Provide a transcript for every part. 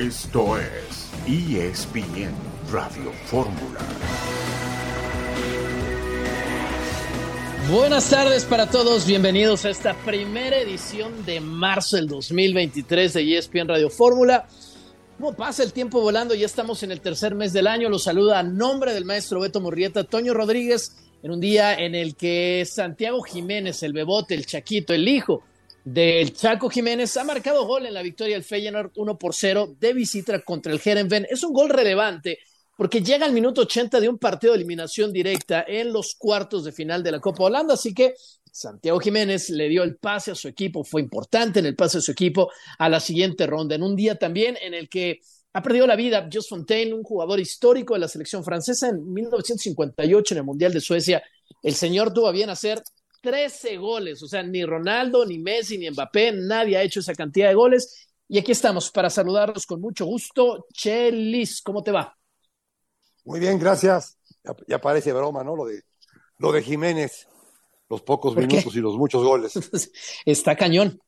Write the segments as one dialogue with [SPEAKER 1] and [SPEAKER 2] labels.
[SPEAKER 1] Esto es ESPN Radio Fórmula.
[SPEAKER 2] Buenas tardes para todos, bienvenidos a esta primera edición de marzo del 2023 de ESPN Radio Fórmula. ¿Cómo pasa el tiempo volando? Ya estamos en el tercer mes del año. Los saluda a nombre del maestro Beto Murrieta, Toño Rodríguez, en un día en el que Santiago Jiménez, el bebote, el chaquito, el hijo del Chaco Jiménez ha marcado gol en la victoria del Feyenoord 1 por 0 de visita contra el Herenveen. Es un gol relevante porque llega al minuto 80 de un partido de eliminación directa en los cuartos de final de la Copa Holanda, así que Santiago Jiménez le dio el pase a su equipo, fue importante en el pase a su equipo a la siguiente ronda, en un día también en el que ha perdido la vida Jos Fontaine, un jugador histórico de la selección francesa en 1958 en el Mundial de Suecia. El señor tuvo bien hacer 13 goles, o sea, ni Ronaldo, ni Messi, ni Mbappé, nadie ha hecho esa cantidad de goles. Y aquí estamos para saludarlos con mucho gusto. Chelis, ¿cómo te va?
[SPEAKER 3] Muy bien, gracias. Ya, parece broma, ¿no? Lo de, lo de Jiménez, los pocos minutos y los muchos goles.
[SPEAKER 2] Está cañón.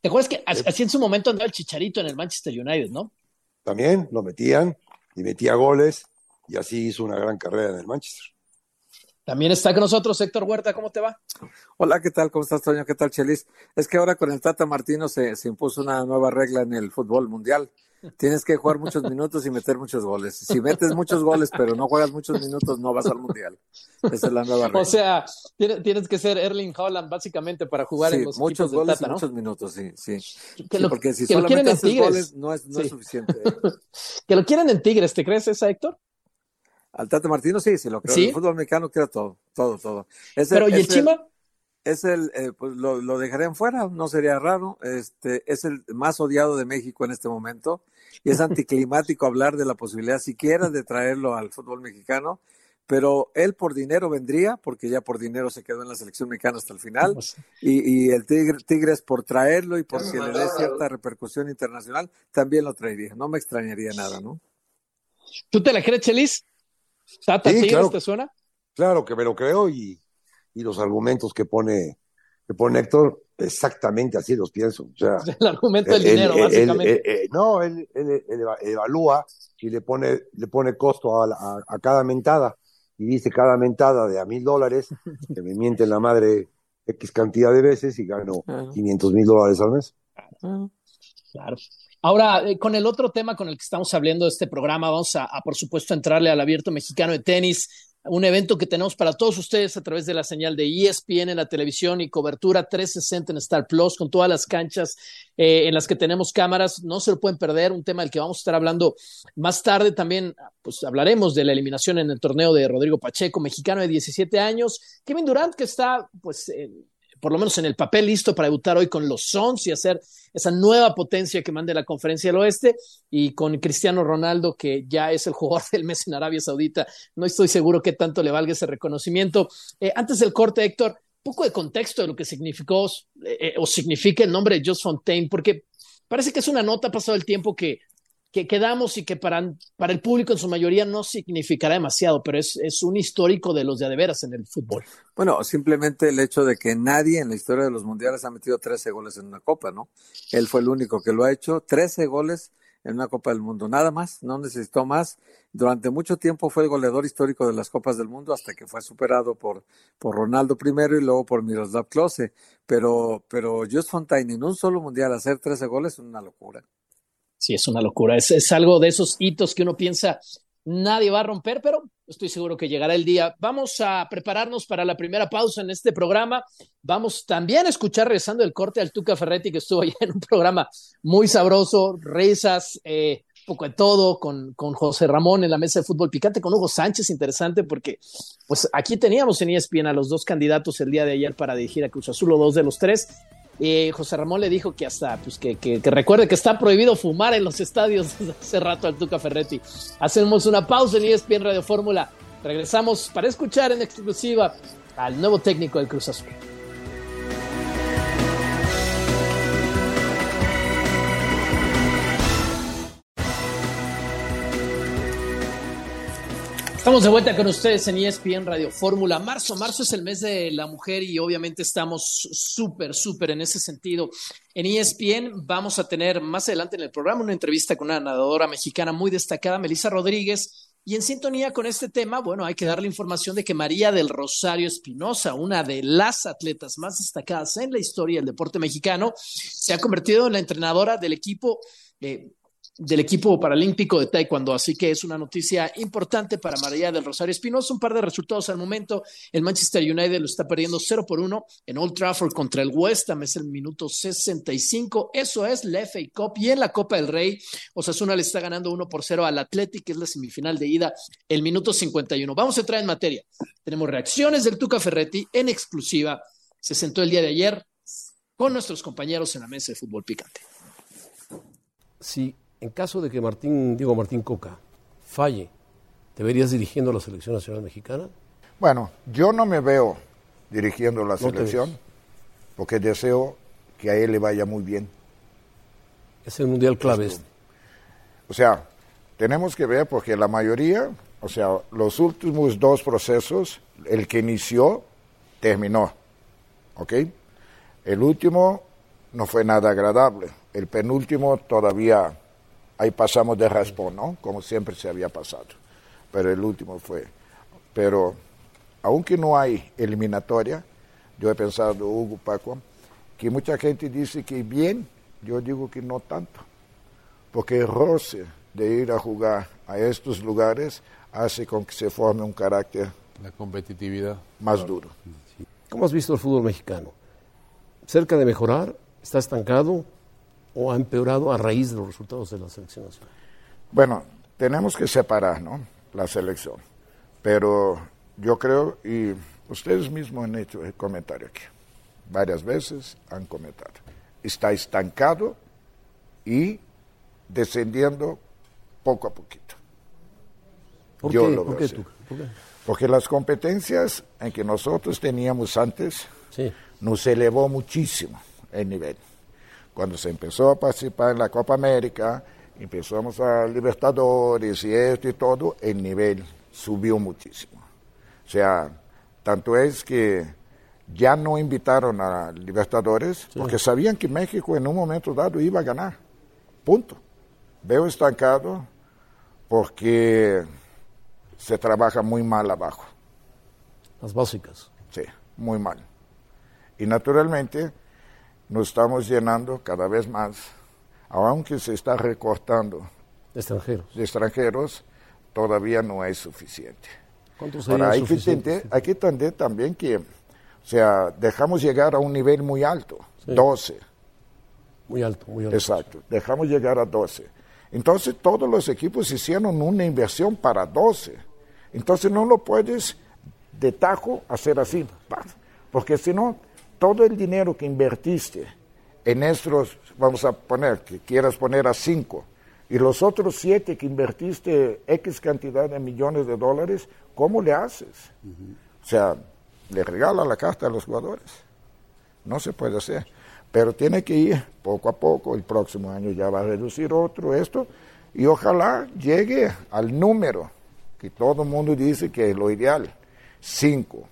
[SPEAKER 2] ¿Te acuerdas que así en su momento andaba el Chicharito en el Manchester United, no?
[SPEAKER 3] También lo metían y metía goles y así hizo una gran carrera en el Manchester.
[SPEAKER 2] También está con nosotros Héctor Huerta, ¿cómo te va?
[SPEAKER 4] Hola, ¿qué tal? ¿Cómo estás, Toño? ¿Qué tal, Chelis? Es que ahora con el Tata Martino se, se impuso una nueva regla en el fútbol mundial. Tienes que jugar muchos minutos y meter muchos goles. Si metes muchos goles, pero no juegas muchos minutos, no vas al mundial. Esa es la nueva regla.
[SPEAKER 2] O sea, tienes que ser Erling Holland básicamente para jugar en los
[SPEAKER 4] muchos
[SPEAKER 2] goles
[SPEAKER 4] Tata, y muchos minutos, sí, sí.
[SPEAKER 2] Que lo,
[SPEAKER 4] porque si
[SPEAKER 2] que
[SPEAKER 4] solamente
[SPEAKER 2] haces
[SPEAKER 4] goles no es, no es suficiente.
[SPEAKER 2] que lo quieren en Tigres, ¿te crees esa, Héctor?
[SPEAKER 4] Al Tata Martino sí, sí lo creo. El fútbol mexicano quiere todo, todo, todo.
[SPEAKER 2] Pero ¿y el Chima?
[SPEAKER 4] Es el, eh, pues lo, lo dejarían fuera, no sería raro. Este, es el más odiado de México en este momento y es anticlimático hablar de la posibilidad siquiera de traerlo al fútbol mexicano. Pero él por dinero vendría, porque ya por dinero se quedó en la selección mexicana hasta el final.
[SPEAKER 2] Pues
[SPEAKER 4] Y, y el Tigre, Tigres por traerlo y porque le dé cierta repercusión internacional, también lo traería. No me extrañaría nada, ¿no?
[SPEAKER 2] ¿Tú te la crees, Chelis? ¿Tata
[SPEAKER 3] Sí, claro.
[SPEAKER 2] te suena?
[SPEAKER 3] Claro que me lo creo y, y los argumentos que pone, que pone Héctor, exactamente así los pienso. O sea,
[SPEAKER 2] El argumento del
[SPEAKER 3] él-
[SPEAKER 2] dinero,
[SPEAKER 3] él-
[SPEAKER 2] básicamente.
[SPEAKER 3] él- no, él, él- él eva- evalúa y le pone, le pone costo a, a- a cada mentada y dice cada mentada de a mil dólares, que me mienten la madre X cantidad de veces y gano
[SPEAKER 4] Ah.
[SPEAKER 3] 500 mil dólares al mes.
[SPEAKER 2] Claro. Ahora, eh, con el otro tema con el que estamos hablando de este programa, vamos a, por supuesto, entrarle al Abierto Mexicano de Tenis, un evento que tenemos para todos ustedes a través de la señal de ESPN en la televisión y cobertura 360 en Star Plus, con todas las canchas eh, en las que tenemos cámaras. No se lo pueden perder, un tema del que vamos a estar hablando más tarde. También, pues hablaremos de la eliminación en el torneo de Rodrigo Pacheco, mexicano de 17 años. Kevin Durant, que está, pues, por lo menos en el papel listo para debutar hoy con los Suns y hacer esa nueva potencia que mande la conferencia del oeste y con Cristiano Ronaldo que ya es el jugador del mes en Arabia Saudita. No estoy seguro qué tanto le valga ese reconocimiento. Eh, antes del corte, Héctor, poco de contexto de lo que significó eh, o significa el nombre de Jos Fontaine, porque parece que es una nota pasado el tiempo que que quedamos y que para, para el público en su mayoría no significará demasiado, pero es, es un histórico de los de adeveras en el fútbol.
[SPEAKER 4] Bueno, simplemente el hecho de que nadie en la historia de los mundiales ha metido 13 goles en una copa, ¿no? Él fue el único que lo ha hecho, 13 goles en una Copa del Mundo, nada más, no necesitó más. Durante mucho tiempo fue el goleador histórico de las Copas del Mundo hasta que fue superado por, por Ronaldo primero y luego por Miroslav Klose. Pero, pero Just Fontaine en un solo mundial hacer 13 goles es una locura.
[SPEAKER 2] Sí, es una locura. Es, es algo de esos hitos que uno piensa nadie va a romper, pero estoy seguro que llegará el día. Vamos a prepararnos para la primera pausa en este programa. Vamos también a escuchar, regresando el corte al Tuca Ferretti, que estuvo ya en un programa muy sabroso, risas, eh, un poco de todo, con, con José Ramón en la mesa de fútbol picante, con Hugo Sánchez, interesante, porque pues aquí teníamos en ESPN a los dos candidatos el día de ayer para dirigir a Cruz Azul, o dos de los tres. Eh, José Ramón le dijo que hasta, pues que, que, recuerde que está prohibido fumar en los estadios desde hace rato al Tuca Ferretti. Hacemos una pausa en ESPN Radio Fórmula. Regresamos para escuchar en exclusiva al nuevo técnico del Cruz Azul. Estamos de vuelta con ustedes en ESPN Radio Fórmula. Marzo, marzo es el mes de la mujer y obviamente estamos súper, súper en ese sentido. En ESPN vamos a tener más adelante en el programa una entrevista con una nadadora mexicana muy destacada, Melissa Rodríguez. Y en sintonía con este tema, bueno, hay que darle información de que María del Rosario Espinosa, una de las atletas más destacadas en la historia del deporte mexicano, se ha convertido en la entrenadora del equipo eh, del equipo paralímpico de Taekwondo. Así que es una noticia importante para María del Rosario Espinosa. Un par de resultados al momento. El Manchester United lo está perdiendo 0 por 1 en Old Trafford contra el West Ham. Es el minuto 65. Eso es la FA Cup. Y en la Copa del Rey, Osasuna le está ganando 1 por 0 al Athletic, que es la semifinal de ida, el minuto 51. Vamos a entrar en materia. Tenemos reacciones del Tuca Ferretti en exclusiva. Se sentó el día de ayer con nuestros compañeros en la mesa de fútbol picante.
[SPEAKER 5] Sí en caso de que Martín, digo Martín Coca, falle, ¿te verías dirigiendo la selección nacional mexicana?
[SPEAKER 6] Bueno, yo no me veo dirigiendo la selección porque deseo que a él le vaya muy bien.
[SPEAKER 5] Es el mundial clave este.
[SPEAKER 6] O sea, tenemos que ver porque la mayoría, o sea, los últimos dos procesos, el que inició, terminó. ¿Ok? El último no fue nada agradable. El penúltimo todavía ahí pasamos de raspón, ¿no? Como siempre se había pasado. Pero el último fue. Pero aunque no hay eliminatoria, yo he pensado, Hugo Paco, que mucha gente dice que bien, yo digo que no tanto. Porque el roce de ir a jugar a estos lugares hace con que se forme un carácter.
[SPEAKER 7] La competitividad.
[SPEAKER 6] Más duro.
[SPEAKER 5] ¿Cómo has visto el fútbol mexicano? ¿Cerca de mejorar? ¿Está estancado? O ha empeorado a raíz de los resultados de la selección nacional?
[SPEAKER 6] Bueno, tenemos que separar ¿no? la selección, pero yo creo, y ustedes mismos han hecho el comentario aquí, varias veces han comentado, está estancado y descendiendo poco a poquito.
[SPEAKER 5] ¿Por
[SPEAKER 6] yo
[SPEAKER 5] qué?
[SPEAKER 6] lo
[SPEAKER 5] ¿Por qué tú? ¿Por qué?
[SPEAKER 6] Porque las competencias en que nosotros teníamos antes
[SPEAKER 5] Sí.
[SPEAKER 6] nos elevó muchísimo el nivel. Cuando se empezó a participar en la Copa América, empezamos a Libertadores y esto y todo, el nivel subió muchísimo. O sea, tanto es que ya no invitaron a Libertadores porque sabían que México en un momento dado iba a ganar. Punto. Veo estancado porque se trabaja muy mal abajo.
[SPEAKER 5] Las básicas.
[SPEAKER 6] Sí, muy mal. Y naturalmente nos estamos llenando cada vez más, aunque se está recortando
[SPEAKER 5] Extranjeros.
[SPEAKER 6] de extranjeros, todavía no es suficiente.
[SPEAKER 5] ¿Cuántos
[SPEAKER 6] Ahora, hay que,
[SPEAKER 5] suficientes?
[SPEAKER 6] entender, hay que entender también que, o sea, dejamos llegar a un nivel muy alto,
[SPEAKER 5] Sí.
[SPEAKER 6] 12,
[SPEAKER 5] Muy alto, muy alto.
[SPEAKER 6] exacto, dejamos llegar a 12. Entonces todos los equipos hicieron una inversión para 12. Entonces no lo puedes de tajo hacer así, porque si no, todo el dinero que invertiste en estos, vamos a poner, que quieras poner a 5, y los otros 7 que invertiste X cantidad de millones de dólares, ¿cómo le haces? O sea, le regala la carta a los jugadores. No se puede hacer. Pero tiene que ir poco a poco. El próximo año ya va a reducir otro esto. Y ojalá llegue al número que todo el mundo dice que es lo ideal. Cinco.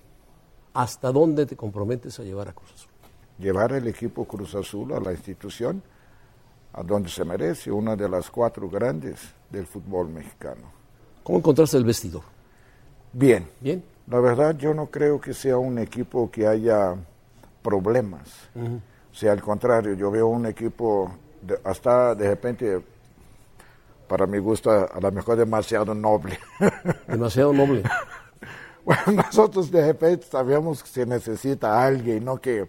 [SPEAKER 5] ¿Hasta dónde te comprometes a llevar a Cruz Azul?
[SPEAKER 6] Llevar el equipo Cruz Azul a la institución a donde se merece, una de las cuatro grandes del fútbol mexicano.
[SPEAKER 5] ¿Cómo encontraste el vestidor?
[SPEAKER 6] Bien.
[SPEAKER 5] ¿Bien?
[SPEAKER 6] La verdad, yo no creo que sea un equipo que haya problemas. O sea, al contrario, yo veo un equipo de- hasta de repente, para mi gusto, a lo mejor demasiado noble.
[SPEAKER 5] Demasiado noble.
[SPEAKER 6] bueno, nosotros de repente sabemos que se necesita alguien, no que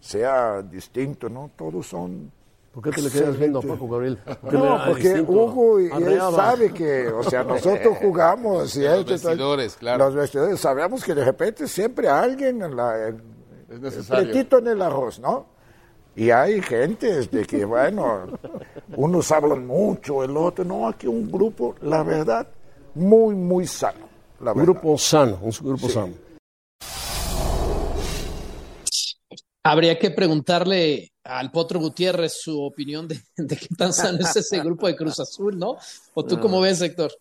[SPEAKER 6] sea distinto, ¿no? Todos son...
[SPEAKER 5] ¿Por qué te le quedas viendo a Paco Gabriel? ¿Por qué le-
[SPEAKER 6] No, porque
[SPEAKER 5] distinto?
[SPEAKER 6] Hugo y él sabe que, o sea, nosotros jugamos y
[SPEAKER 7] Los vestidores, claro.
[SPEAKER 6] Los vestidores, sabemos que de repente siempre alguien en la, en-
[SPEAKER 7] Es
[SPEAKER 6] el
[SPEAKER 7] necesario.
[SPEAKER 6] pretito en el arroz, ¿no? Y hay gente de que, bueno, unos hablan mucho, el otro, no, aquí un grupo, la verdad, muy, muy sano. La
[SPEAKER 5] Un grupo sano, un grupo sano.
[SPEAKER 2] Habría que preguntarle al Potro Gutiérrez su opinión de, de qué tan sano es ese grupo de Cruz Azul, ¿no? ¿O tú cómo ves, Héctor?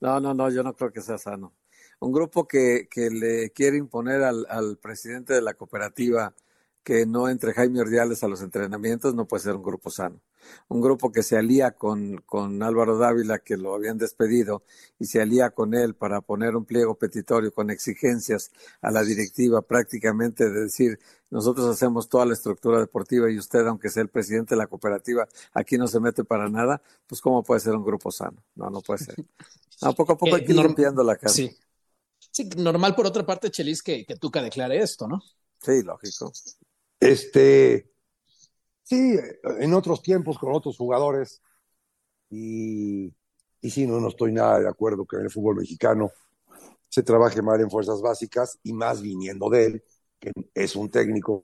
[SPEAKER 4] No, no, no, yo no creo que sea sano. Un grupo que, que le quiere imponer al, al presidente de la cooperativa que no entre Jaime Ordiales a los entrenamientos no puede ser un grupo sano. Un grupo que se alía con, con Álvaro Dávila, que lo habían despedido, y se alía con él para poner un pliego petitorio con exigencias a la directiva, prácticamente de decir, nosotros hacemos toda la estructura deportiva y usted, aunque sea el presidente de la cooperativa, aquí no se mete para nada, pues ¿cómo puede ser un grupo sano? No, no puede ser. No, poco a poco hay que ir limpiando la casa.
[SPEAKER 2] Sí. sí, normal por otra parte, Chelis, que, que Tuca declare esto, ¿no?
[SPEAKER 4] Sí, lógico.
[SPEAKER 3] Este, sí, en otros tiempos con otros jugadores. Y, y sí, no, no estoy nada de acuerdo que en el fútbol mexicano se trabaje mal en fuerzas básicas y más viniendo de él, que es un técnico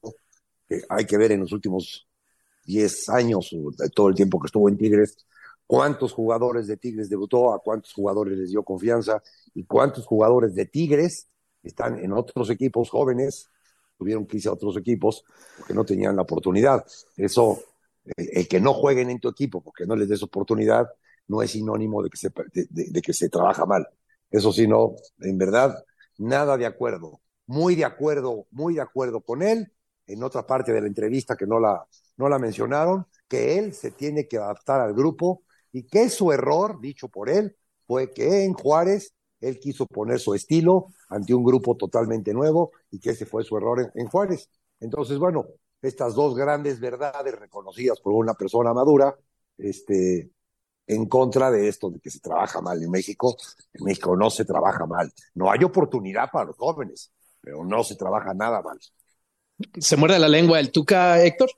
[SPEAKER 3] que hay que ver en los últimos 10 años, todo el tiempo que estuvo en Tigres, cuántos jugadores de Tigres debutó, a cuántos jugadores les dio confianza y cuántos jugadores de Tigres están en otros equipos jóvenes tuvieron que irse a otros equipos porque no tenían la oportunidad. Eso, el, el que no jueguen en tu equipo porque no les des oportunidad, no es sinónimo de que se, de que se trabaja mal. Eso sí, no, en verdad, nada de acuerdo. Muy de acuerdo, muy de acuerdo con él. En otra parte de la entrevista que no la, no la mencionaron, que él se tiene que adaptar al grupo y que su error, dicho por él, fue que en Juárez él quiso poner su estilo ante un grupo totalmente nuevo y que ese fue su error en, en, Juárez. Entonces, bueno, estas dos grandes verdades reconocidas por una persona madura, este, en contra de esto de que se trabaja mal en México. En México no se trabaja mal. No hay oportunidad para los jóvenes, pero no se trabaja nada mal.
[SPEAKER 2] ¿Se muerde la lengua el Tuca, Héctor?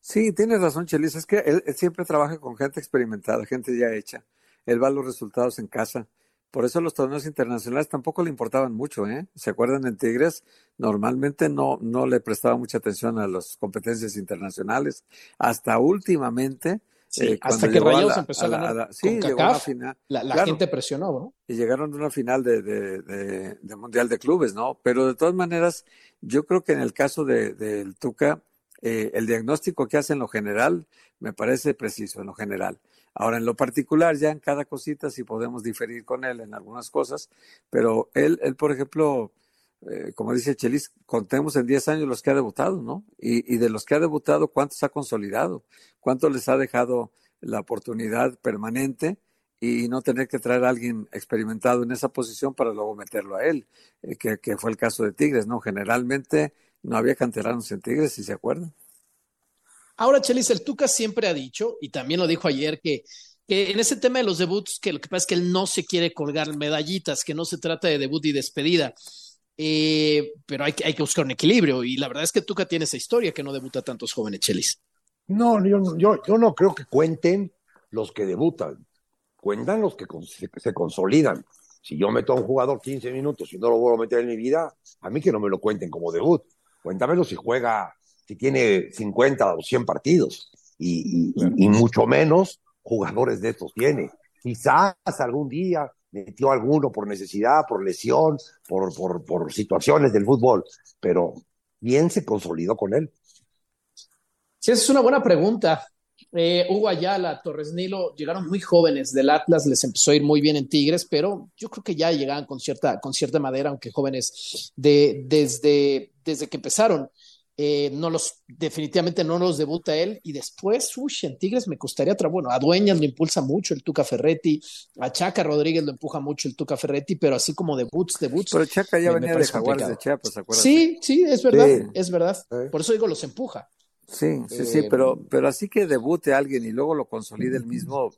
[SPEAKER 4] Sí, tienes razón, Chelis. Es que él, él siempre trabaja con gente experimentada, gente ya hecha. Él va a los resultados en casa. Por eso los torneos internacionales tampoco le importaban mucho, ¿eh? ¿Se acuerdan en Tigres? Normalmente no, no le prestaba mucha atención a las competencias internacionales. Hasta últimamente.
[SPEAKER 2] Sí, eh, hasta que Rayados empezó a, la, a ganar. sí, llegó a una final. La, la claro, gente presionó, ¿no?
[SPEAKER 4] Y llegaron a una final de, de, de, de, Mundial de Clubes, ¿no? Pero de todas maneras, yo creo que en el caso del de, Tuca, eh, el diagnóstico que hace en lo general me parece preciso, en lo general. Ahora, en lo particular, ya en cada cosita sí podemos diferir con él en algunas cosas, pero él, él por ejemplo, eh, como dice Chelis, contemos en 10 años los que ha debutado, ¿no? Y, y, de los que ha debutado, ¿cuántos ha consolidado? ¿Cuántos les ha dejado la oportunidad permanente y no tener que traer a alguien experimentado en esa posición para luego meterlo a él? Eh, que, que fue el caso de Tigres, ¿no? Generalmente no había canteranos en Tigres, si se acuerdan.
[SPEAKER 2] Ahora, Chelis, el Tuca siempre ha dicho, y también lo dijo ayer, que, en ese tema de los debuts, que lo que pasa es que él no se quiere colgar medallitas, que no se trata de debut y despedida. Eh, pero hay que, buscar un equilibrio, y la verdad es que Tuca tiene esa historia que no debuta tantos jóvenes, Chelis.
[SPEAKER 3] No, yo no creo que cuenten los que debutan, cuentan los que se, se consolidan. Si yo meto a un jugador 15 minutos y no lo vuelvo a meter en mi vida, a mí que no me lo cuenten como debut. Cuéntamelo si juega si tiene 50 o 100 partidos y, y, y, mucho menos jugadores de estos tiene. Quizás algún día metió alguno por necesidad, por lesión, por, por, por situaciones del fútbol, pero bien se consolidó con él.
[SPEAKER 2] Sí, esa es una buena pregunta. Eh, Hugo Ayala, Torres Nilo, llegaron muy jóvenes del Atlas, les empezó a ir muy bien en Tigres, pero yo creo que ya llegaban con cierta, con cierta madera, aunque jóvenes de, desde, desde que empezaron. Eh, no los, definitivamente no los debuta él. Y después, uy, en Tigres me costaría otra. Bueno, a Dueñas lo impulsa mucho el Tuca Ferretti, a Chaca Rodríguez lo empuja mucho el Tuca Ferretti, pero así como debuts, debuts.
[SPEAKER 4] Pero Chaca ya venía de Jaguares de Chiapas, ¿acuerdas?
[SPEAKER 2] Sí, sí, es verdad, sí. es verdad. Por eso digo, los empuja.
[SPEAKER 4] Sí, sí, sí, eh, pero, pero así que debute alguien y luego lo consolide el mismo,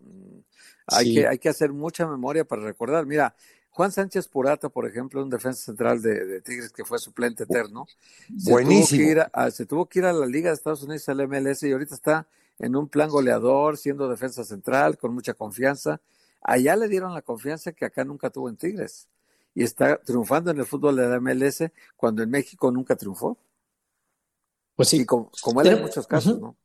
[SPEAKER 4] hay, sí. que, hay que hacer mucha memoria para recordar. Mira, Juan Sánchez Purata, por ejemplo, un defensa central de, de Tigres que fue suplente eterno, se Buenísimo. Tuvo a, se tuvo que ir a la Liga de Estados Unidos, al MLS, y ahorita está en un plan goleador, siendo defensa central, con mucha confianza. Allá le dieron la confianza que acá nunca tuvo en Tigres. Y está triunfando en el fútbol de la MLS cuando en México nunca triunfó.
[SPEAKER 2] Pues sí.
[SPEAKER 4] Y como, como él en muchos casos, uh -huh. ¿no?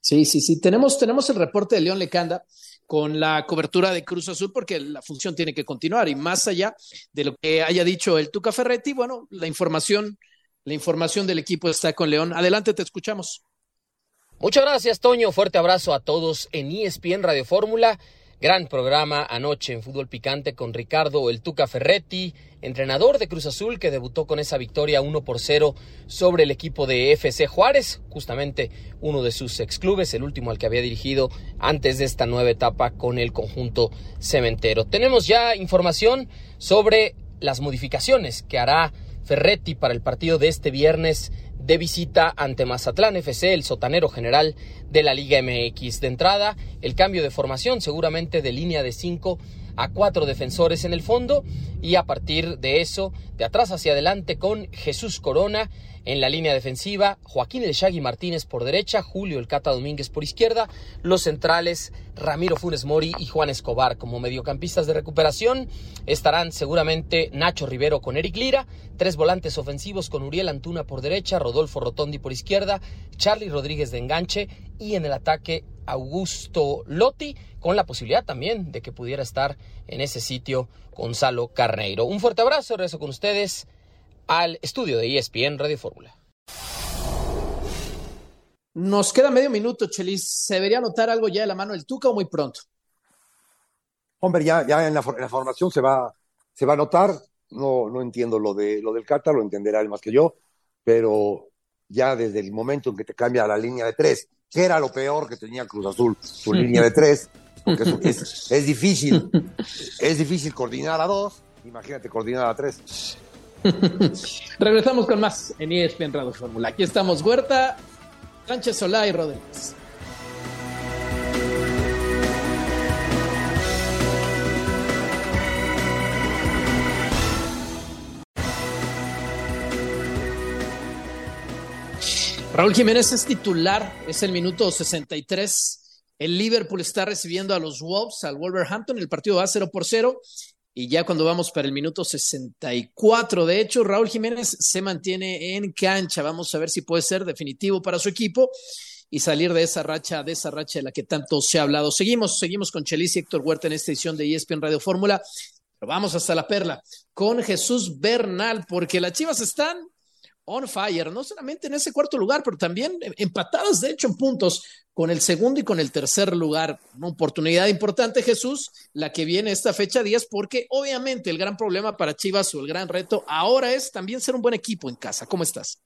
[SPEAKER 2] Sí, sí, sí. Tenemos, tenemos el reporte de León Lecanda con la cobertura de Cruz Azul porque la función tiene que continuar y más allá de lo que haya dicho el Tuca Ferretti, bueno, la información, la información del equipo está con León. Adelante, te escuchamos.
[SPEAKER 7] Muchas gracias, Toño. Fuerte abrazo a todos en ESPN Radio Fórmula. Gran programa anoche en Fútbol Picante con Ricardo El Tuca Ferretti, entrenador de Cruz Azul que debutó con esa victoria 1 por 0 sobre el equipo de FC Juárez, justamente uno de sus ex clubes, el último al que había dirigido antes de esta nueva etapa con el conjunto cementero. Tenemos ya información sobre las modificaciones que hará Ferretti para el partido de este viernes de visita ante Mazatlán FC, el sotanero general de la Liga MX. De entrada, el cambio de formación seguramente de línea de 5 a cuatro defensores en el fondo y a partir de eso, de atrás hacia adelante con Jesús Corona en la línea defensiva, Joaquín El Shaggy Martínez por derecha, Julio El Cata Domínguez por izquierda, los centrales Ramiro Funes Mori y Juan Escobar como mediocampistas de recuperación. Estarán seguramente Nacho Rivero con Eric Lira, tres volantes ofensivos con Uriel Antuna por derecha, Rodolfo Rotondi por izquierda, Charlie Rodríguez de enganche y en el ataque Augusto Lotti, con la posibilidad también de que pudiera estar en ese sitio Gonzalo Carneiro. Un fuerte abrazo, regreso con ustedes al estudio de ESPN Radio Fórmula.
[SPEAKER 2] Nos queda medio minuto, Chelis. ¿Se debería notar algo ya de la mano del Tuca o muy pronto?
[SPEAKER 3] Hombre, ya, ya en, la, formación se va, se va a notar. No, no entiendo lo, de, lo del Cata, lo entenderá él más que yo, pero ya desde el momento en que te cambia la línea de tres, que era lo peor que tenía Cruz Azul, su línea de tres, porque es, es, difícil, es difícil coordinar a dos, imagínate coordinar a tres.
[SPEAKER 2] Regresamos con más en ESPN Radio Fórmula. Aquí estamos, Huerta, Sánchez Solá y Rodríguez. Raúl Jiménez es titular, es el minuto 63. El Liverpool está recibiendo a los Wolves, al Wolverhampton. El partido va 0 por 0 y ya cuando vamos para el minuto 64, de hecho, Raúl Jiménez se mantiene en cancha. Vamos a ver si puede ser definitivo para su equipo y salir de esa racha, de esa racha de la que tanto se ha hablado. Seguimos, seguimos con Chelis y Héctor Huerta en esta edición de ESPN Radio Fórmula. Pero vamos hasta la perla con Jesús Bernal, porque las Chivas están on fire, no solamente en ese cuarto lugar, pero también empatadas, de hecho, en puntos con el segundo y con el tercer lugar. Una oportunidad importante, Jesús, la que viene esta fecha 10, porque obviamente el gran problema para Chivas o el gran reto ahora es también ser un buen equipo en casa. ¿Cómo estás?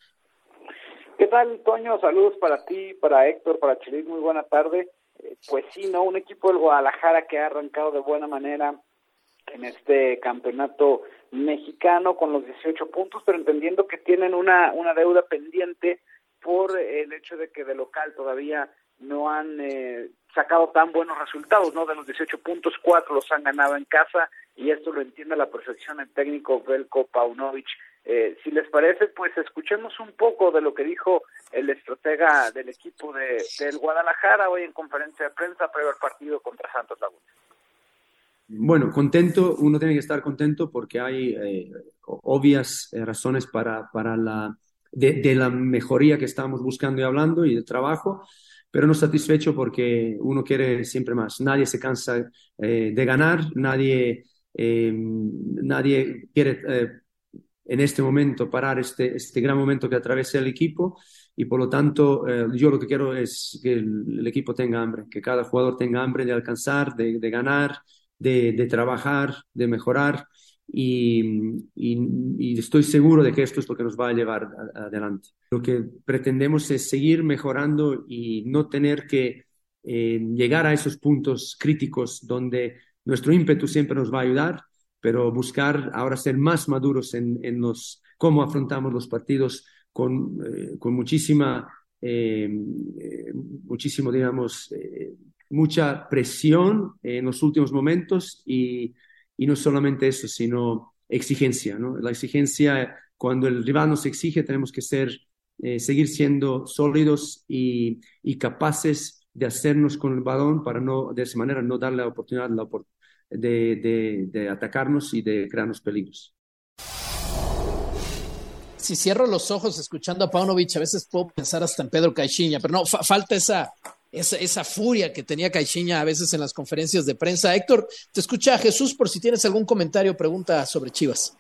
[SPEAKER 8] ¿Qué tal, Toño? Saludos para ti, para Héctor, para Chelis, muy buena tarde. Eh, pues sí, ¿no? Un equipo del Guadalajara que ha arrancado de buena manera en este campeonato mexicano con los 18 puntos, pero entendiendo que tienen una, una deuda pendiente por el hecho de que de local todavía no han eh, sacado tan buenos resultados, ¿no? De los 18 puntos, cuatro los han ganado en casa y esto lo entiende la perfección el técnico Belko Paunovic. Eh, si les parece, pues escuchemos un poco de lo que dijo el estratega del equipo de, del Guadalajara hoy en conferencia de prensa previo al partido contra Santos Laguna.
[SPEAKER 9] Bueno, contento, uno tiene que estar contento porque hay eh, obvias eh, razones para, para la, de, la mejoría que estamos buscando y hablando y de trabajo, pero no satisfecho porque uno quiere siempre más. Nadie se cansa eh, de ganar, nadie, nadie quiere en este momento parar este, este gran momento que atraviesa el equipo y por lo tanto yo lo que quiero es que el, equipo tenga hambre, que cada jugador tenga hambre de alcanzar, de, de ganar de, trabajar, de mejorar y, estoy seguro de que esto es lo que nos va a llevar adelante. Lo que pretendemos es seguir mejorando y no tener que eh, llegar a esos puntos críticos donde nuestro ímpetu siempre nos va a ayudar, pero buscar ahora ser más maduros en, los cómo afrontamos los partidos con, eh, con muchísima, eh, muchísimo, digamos, mucha presión en los últimos momentos y, y no solamente eso, sino exigencia. ¿no? La exigencia, cuando el rival nos exige, tenemos que ser, eh, seguir siendo sólidos y, y, capaces de hacernos con el balón para no, de esa manera, no darle la oportunidad de, de, de, atacarnos y de crearnos peligros.
[SPEAKER 2] Si cierro los ojos escuchando a Paunovic, a veces puedo pensar hasta en Pedro Caixinha, pero no, falta esa, esa, esa, furia que tenía Caixinha a veces en las conferencias de prensa. Héctor, te escucha Jesús por si tienes algún comentario o pregunta sobre Chivas.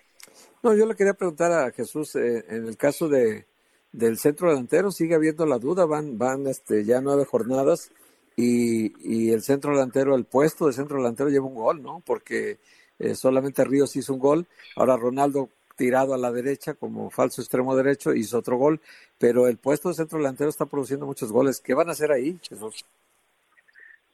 [SPEAKER 4] No, yo le quería preguntar a Jesús, eh, en el caso de, del centro delantero, sigue habiendo la duda, van, van este, ya nueve jornadas y, y el centro delantero, el puesto de centro delantero lleva un gol, ¿no? Porque eh, solamente Ríos hizo un gol, ahora Ronaldo tirado a la derecha como falso extremo derecho hizo otro gol, pero el puesto de centro delantero está produciendo muchos goles. ¿Qué van a hacer ahí, Jesús?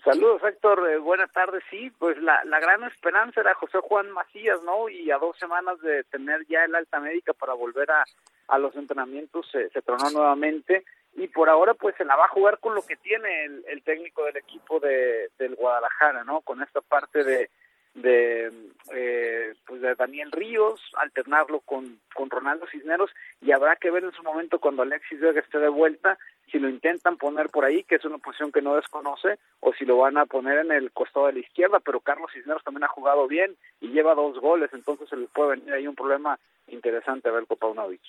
[SPEAKER 8] Saludos, Héctor. Eh, buenas tardes. Sí, pues la, la gran esperanza era José Juan Macías, ¿no? Y a dos semanas de tener ya el alta médica para volver a, a los entrenamientos se, tronó nuevamente. Y por ahora, pues se la va a jugar con lo que tiene el, el técnico del equipo de, del Guadalajara, ¿no? Con esta parte de, de, eh, pues de Daniel Ríos, alternarlo con, con Ronaldo Cisneros y habrá que ver en su momento cuando Alexis Vega esté de vuelta si lo intentan poner por ahí, que es una posición que no desconoce, o si lo van a poner en el costado de la izquierda, pero Carlos Cisneros también ha jugado bien y lleva dos goles, entonces se le puede venir ahí un problema interesante a ver Paunovic.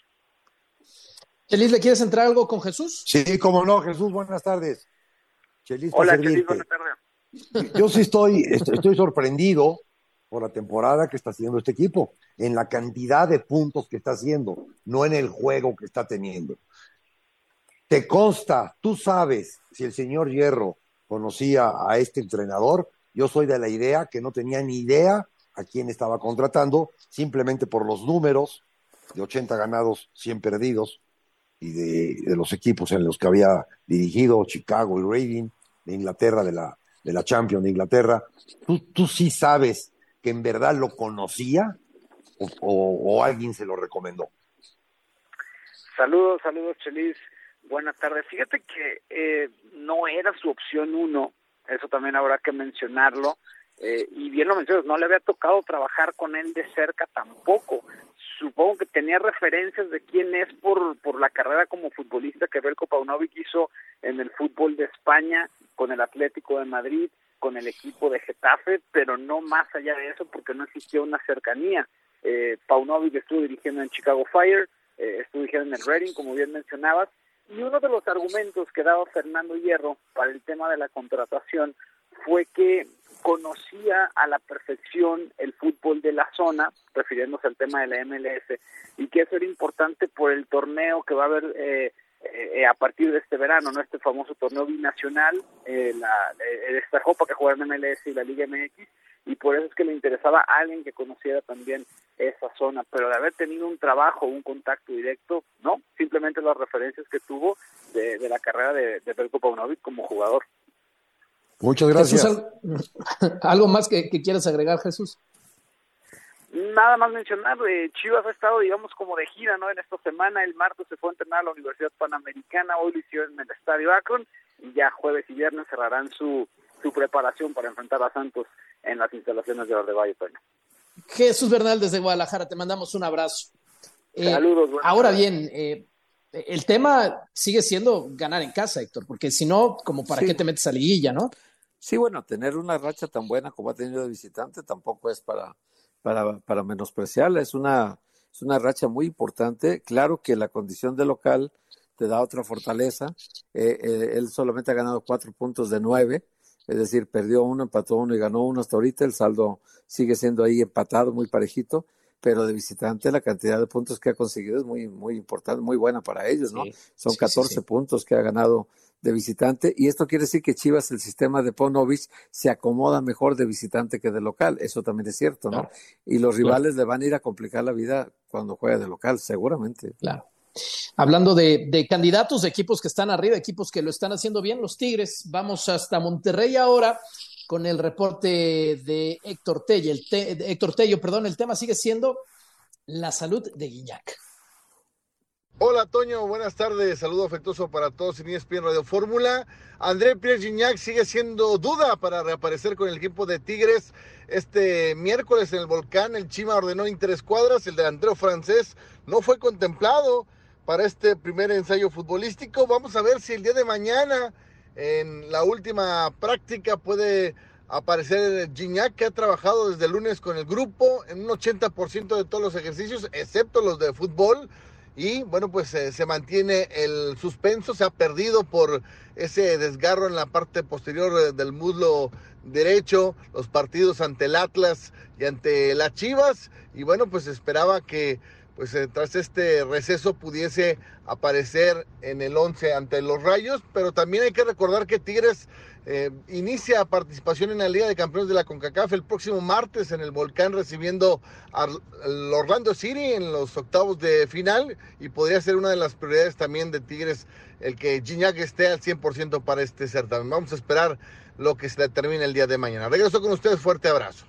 [SPEAKER 2] Chelis, ¿le quieres entrar algo con Jesús?
[SPEAKER 3] Sí, cómo no, Jesús, buenas tardes.
[SPEAKER 8] Chelis, Hola, Chelis, buenas tardes.
[SPEAKER 3] Yo sí estoy, estoy sorprendido por la temporada que está haciendo este equipo, en la cantidad de puntos que está haciendo, no en el juego que está teniendo. Te consta, tú sabes si el señor Hierro conocía a este entrenador. Yo soy de la idea que no tenía ni idea a quién estaba contratando, simplemente por los números de 80 ganados, 100 perdidos, y de, los equipos en los que había dirigido, Chicago y Reading, de Inglaterra, de la, de la Champions de Inglaterra. ¿Tú, tú sí sabes que en verdad lo conocía o, alguien se lo recomendó?
[SPEAKER 8] Saludos, saludos, Chelis. Buenas tardes. Fíjate que eh, no era su opción uno, eso también habrá que mencionarlo. Eh, y bien lo mencionas, no le había tocado trabajar con él de cerca tampoco. Supongo que tenía referencias de quién es por, por la carrera como futbolista que Belko Paunovic hizo en el fútbol de España, con el Atlético de Madrid, con el equipo de Getafe, pero no más allá de eso porque no existía una cercanía. Eh, Paunovic estuvo dirigiendo en Chicago Fire, eh, estuvo dirigiendo en el Reading, como bien mencionabas, y uno de los argumentos que daba Fernando Hierro para el tema de la contratación fue que conocía a la perfección el fútbol de la zona, refiriéndose al tema de la MLS, y que eso era importante por el torneo que va a haber eh, eh, a partir de este verano, no este famoso torneo binacional, eh, la, eh, esta copa que juega en MLS y la Liga MX, y por eso es que le interesaba a alguien que conociera también esa zona, pero de haber tenido un trabajo, un contacto directo, no, simplemente las referencias que tuvo de, de la carrera de, de Belko Paunovic como jugador.
[SPEAKER 3] Muchas gracias.
[SPEAKER 2] ¿Algo más que, que quieras agregar, Jesús?
[SPEAKER 8] Nada más mencionar, eh, Chivas ha estado, digamos, como de gira, ¿no? En esta semana, el martes se fue a entrenar a la Universidad Panamericana, hoy lo hicieron en el Estadio Akron, y ya jueves y viernes cerrarán su, su preparación para enfrentar a Santos en las instalaciones de Ordevalle, Toño.
[SPEAKER 2] Jesús Bernal desde Guadalajara, te mandamos un abrazo.
[SPEAKER 8] Eh, Saludos.
[SPEAKER 2] Ahora bien, eh, el tema sigue siendo ganar en casa, Héctor, porque si no, como para sí. qué te metes a liguilla, ¿no?
[SPEAKER 4] Sí, bueno, tener una racha tan buena como ha tenido de visitante tampoco es para, para, para menospreciarla, es una, es una racha muy importante. Claro que la condición de local te da otra fortaleza. Eh, eh, él solamente ha ganado cuatro puntos de nueve, es decir, perdió uno, empató uno y ganó uno hasta ahorita. El saldo sigue siendo ahí empatado, muy parejito, pero de visitante la cantidad de puntos que ha conseguido es muy, muy importante, muy buena para ellos, ¿no? Sí, Son sí, 14 sí, puntos que ha ganado de visitante y esto quiere decir que Chivas, el sistema de Ponovich, se acomoda mejor de visitante que de local. Eso también es cierto, ¿no? Claro. Y los rivales claro. le van a ir a complicar la vida cuando juega de local, seguramente.
[SPEAKER 2] Claro. Hablando de, de, candidatos, de equipos que están arriba, equipos que lo están haciendo bien, los Tigres. Vamos hasta Monterrey ahora con el reporte de Héctor Tello. El te, Héctor Tello, perdón, el tema sigue siendo la salud de Guiñac.
[SPEAKER 10] Hola Toño, buenas tardes, saludo afectuoso para todos en ESPN Radio Fórmula. André Pierre Gignac sigue siendo duda para reaparecer con el equipo de Tigres este miércoles en el Volcán. El Chima ordenó interescuadras, el delantero francés no fue contemplado para este primer ensayo futbolístico. Vamos a ver si el día de mañana en la última práctica puede aparecer Gignac, que ha trabajado desde lunes con el grupo en un 80% de todos los ejercicios, excepto los de fútbol. Y bueno, pues eh, se mantiene el suspenso, se ha perdido por ese desgarro en la parte posterior eh, del muslo derecho, los partidos ante el Atlas y ante las Chivas. Y bueno, pues esperaba que pues eh, tras este receso pudiese aparecer en el 11 ante los Rayos, pero también hay que recordar que Tigres eh, inicia participación en la Liga de Campeones de la CONCACAF el próximo martes en el Volcán recibiendo al Orlando City en los octavos de final y podría ser una de las prioridades también de Tigres el que Gignac esté al 100% para este certamen. Vamos a esperar lo que se determine el día de mañana. Regreso con ustedes, fuerte abrazo.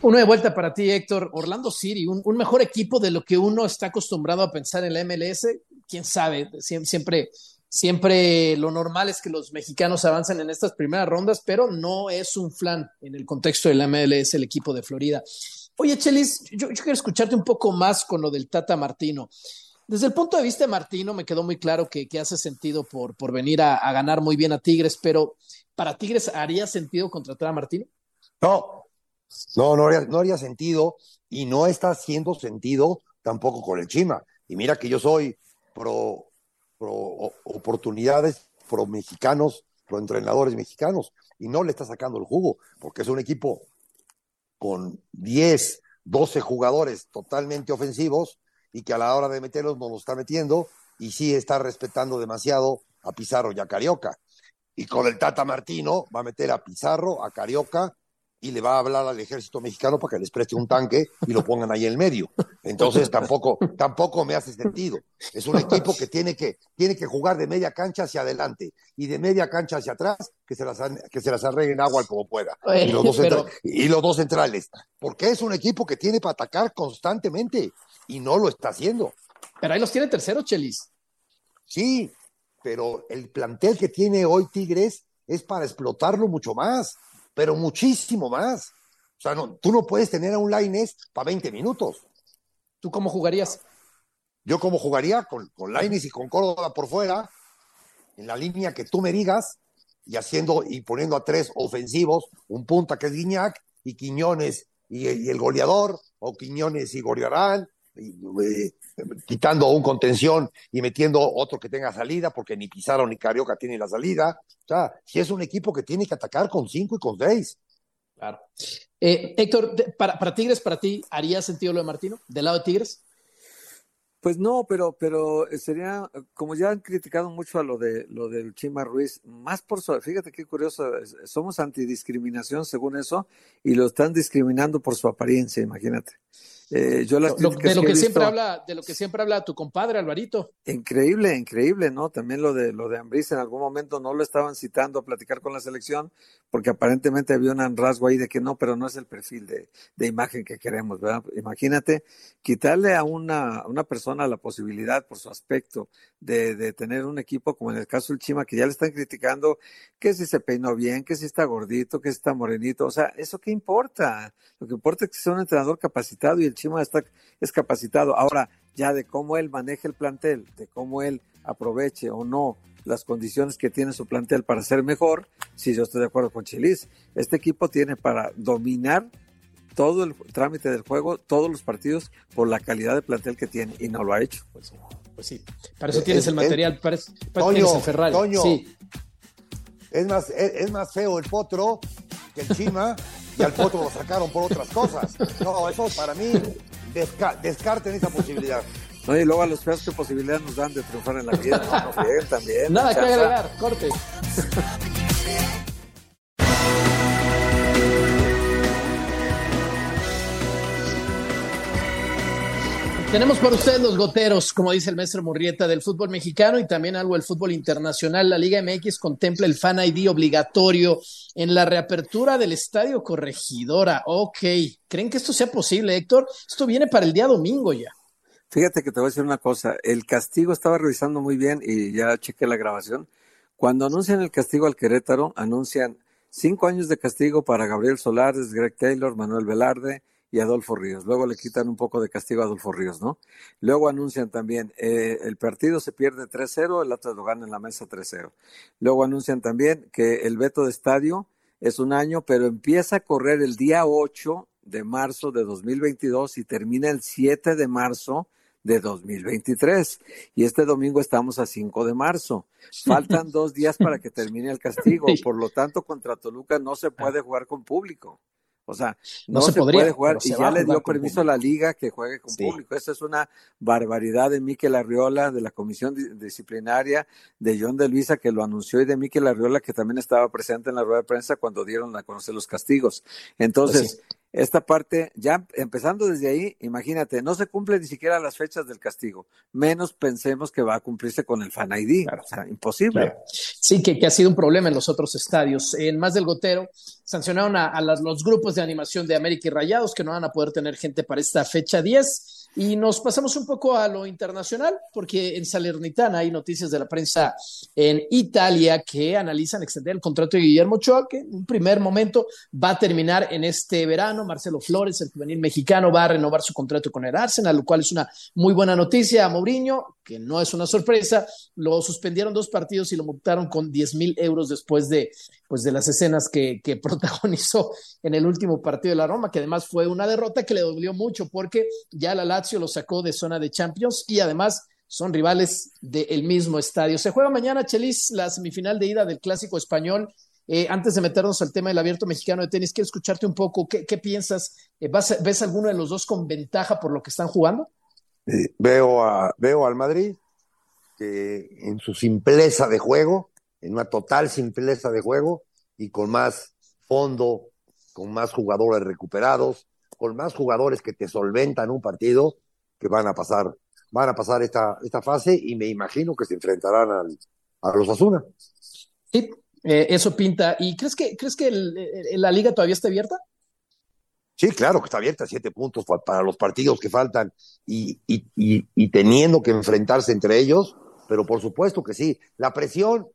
[SPEAKER 2] Uno de vuelta para ti, Héctor. Orlando City, un, un, mejor equipo de lo que uno está acostumbrado a pensar en la MLS. Quién sabe, siempre, siempre lo normal es que los mexicanos avancen en estas primeras rondas, pero no es un flan en el contexto de la MLS, el equipo de Florida. Oye, Chelis, yo, quiero escucharte un poco más con lo del Tata Martino. Desde el punto de vista de Martino, me quedó muy claro que, que hace sentido por, por venir a, a ganar muy bien a Tigres, pero ¿para Tigres haría sentido contratar a Martino?
[SPEAKER 3] No, no, no haría, sentido y no está haciendo sentido tampoco con el Chima. Y mira que yo soy pro, pro oportunidades, pro mexicanos, pro entrenadores mexicanos, y no le está sacando el jugo, porque es un equipo con 10, 12 jugadores totalmente ofensivos y que a la hora de meterlos no lo está metiendo y sí está respetando demasiado a Pizarro y a Carioca. Y con el Tata Martino va a meter a Pizarro, a Carioca y le va a hablar al ejército mexicano para que les preste un tanque y lo pongan ahí en medio. Entonces tampoco, tampoco me hace sentido. Es un equipo que tiene que, tiene que jugar de media cancha hacia adelante y de media cancha hacia atrás, que se las, que se las arreglen agua como pueda. Y los, dos
[SPEAKER 2] Pero-
[SPEAKER 3] y los dos centrales. Porque es un equipo que tiene para atacar constantemente y no lo está haciendo.
[SPEAKER 2] Pero ahí los tiene tercero, Chelis.
[SPEAKER 3] Sí, pero el plantel que tiene hoy Tigres es para explotarlo mucho más, pero muchísimo más. O sea, no, tú no puedes tener a un Laines para 20 minutos.
[SPEAKER 2] ¿Tú cómo jugarías?
[SPEAKER 3] Yo como jugaría con, con Laines y con Córdoba por fuera, en la línea que tú me digas, y haciendo y poniendo a tres ofensivos, un punta que es Guiñac, y Quiñones y, y el goleador, o Quiñones y Gorriarán, eh, quitando un contención y metiendo otro que tenga salida, porque ni Pizarro ni Carioca tienen la salida. O sea, si es un equipo que tiene que atacar con cinco y con seis.
[SPEAKER 2] Claro. Eh, Héctor, para, para Tigres, para ti, ¿haría sentido lo de Martino? ¿Del lado de Tigres?
[SPEAKER 4] Pues no, pero, pero sería, como ya han criticado mucho a lo de lo del Chima Ruiz, más por su, fíjate qué curioso, somos antidiscriminación según eso, y lo están discriminando por su apariencia, imagínate. Eh, yo las
[SPEAKER 2] Lo- de lo que siempre
[SPEAKER 4] visto-
[SPEAKER 2] habla, de lo que siempre habla tu compadre Alvarito.
[SPEAKER 4] Increíble, increíble, ¿no? También lo de lo de Ambriz en algún momento no lo estaban citando a platicar con la selección porque aparentemente había un rasgo ahí de que no, pero no es el perfil de, de imagen que queremos, ¿verdad? Imagínate quitarle a una, a una persona la posibilidad por su aspecto de, de tener un equipo como en el caso del Chima que ya le están criticando que si se peinó bien, que si está gordito, que si está morenito, o sea, ¿eso qué importa? Lo que importa es que sea un entrenador capacitado y el Chima está, es capacitado. Ahora, ya de cómo él maneja el plantel, de cómo él aproveche o no las condiciones que tiene su plantel para ser mejor, sí, yo estoy de acuerdo con Chelis. Este equipo tiene para dominar todo el trámite del juego, todos los partidos, por la calidad de plantel que tiene, y no lo ha hecho.
[SPEAKER 2] Pues, pues sí. Para eso
[SPEAKER 3] Eh,
[SPEAKER 2] tienes
[SPEAKER 3] eh,
[SPEAKER 2] el material, para eso, para
[SPEAKER 3] Toño,
[SPEAKER 2] tienes Ferrari.
[SPEAKER 3] Toño.
[SPEAKER 2] Sí.
[SPEAKER 3] Es más, es, es más feo el potro que el Chima, y al potro lo sacaron por otras cosas. No, eso para mí, desca- descarten esa posibilidad.
[SPEAKER 4] No, y luego a los feos qué posibilidad nos dan de triunfar en la vida, no, no frieguen también.
[SPEAKER 2] Nada que agregar, corte. Tenemos para ustedes los goteros, como dice el maestro Murrieta, del fútbol mexicano y también algo del fútbol internacional. La Liga MX contempla el Fan ID obligatorio en la reapertura del Estadio Corregidora. Ok, ¿creen que esto sea posible, Héctor? Esto viene para el día domingo ya.
[SPEAKER 4] Fíjate que te voy a decir una cosa, el castigo estaba revisando muy bien y ya chequé la grabación. Cuando anuncian el castigo al Querétaro, anuncian cinco años de castigo para Gabriel Solares, Greg Taylor, Manuel Velarde y Adolfo Ríos. Luego le quitan un poco de castigo a Adolfo Ríos, ¿no? Luego anuncian también, eh, el partido se pierde 3-0, el Atlas lo gana en la mesa 3-0. Luego anuncian también que el veto de estadio es un año, pero empieza a correr el día 8 de marzo de 2022 y termina el 7 de marzo de 2023. Y este domingo estamos a 5 de marzo. Faltan dos días para que termine el castigo. Por lo tanto, contra Toluca no se puede jugar con público. O sea, no, se, puede jugar y ya le dio permiso a la liga que juegue con público. Esa es una barbaridad de Miquel Arriola, de la comisión disciplinaria, de John de Luisa que lo anunció y de Miquel Arriola que también estaba presente en la rueda de prensa cuando dieron a conocer los castigos. Entonces, pues esta parte, ya empezando desde ahí, imagínate, no se cumple ni siquiera las fechas del castigo, menos pensemos que va a cumplirse con el Fan ID, o sea, imposible.
[SPEAKER 2] Sí, que, ha sido un problema en los otros estadios. En más del gotero, sancionaron a, los grupos de animación de América y Rayados que no van a poder tener gente para esta fecha 10. Y nos pasamos un poco a lo internacional, porque en Salernitana hay noticias de la prensa en Italia que analizan extender el contrato de Guillermo Ochoa, que en un primer momento va a terminar en este verano. Marcelo Flores, el juvenil mexicano, va a renovar su contrato con el Arsenal, lo cual es una muy buena noticia. A Mourinho, que no es una sorpresa, lo suspendieron dos partidos y lo multaron con 10 mil euros después de, pues, de las escenas que, que protagonizó en el último partido de la Roma, que además fue una derrota que le dolió mucho porque ya la Lazio lo sacó de zona de Champions y además son rivales del mismo estadio. Se juega mañana, Chelis, la semifinal de ida del Clásico Español. Eh, antes de meternos al tema del abierto mexicano de tenis, quiero escucharte un poco. ¿Qué, piensas? Eh, ¿Ves alguno de los dos con ventaja por lo que están jugando?
[SPEAKER 3] veo, a, veo al Madrid que en su simpleza de juego, en una total simpleza de juego y con más fondo, con más jugadores recuperados, con más jugadores que te solventan un partido que van a pasar, van a pasar esta, esta fase y me imagino que se enfrentarán al, a los Asuna.
[SPEAKER 2] Sí, eh, eso pinta. ¿Y crees que, crees que la liga todavía está abierta?
[SPEAKER 3] Sí, claro que está abierta, siete puntos para los partidos que faltan y, y, y, y, teniendo que enfrentarse entre ellos, pero por supuesto que sí. La presión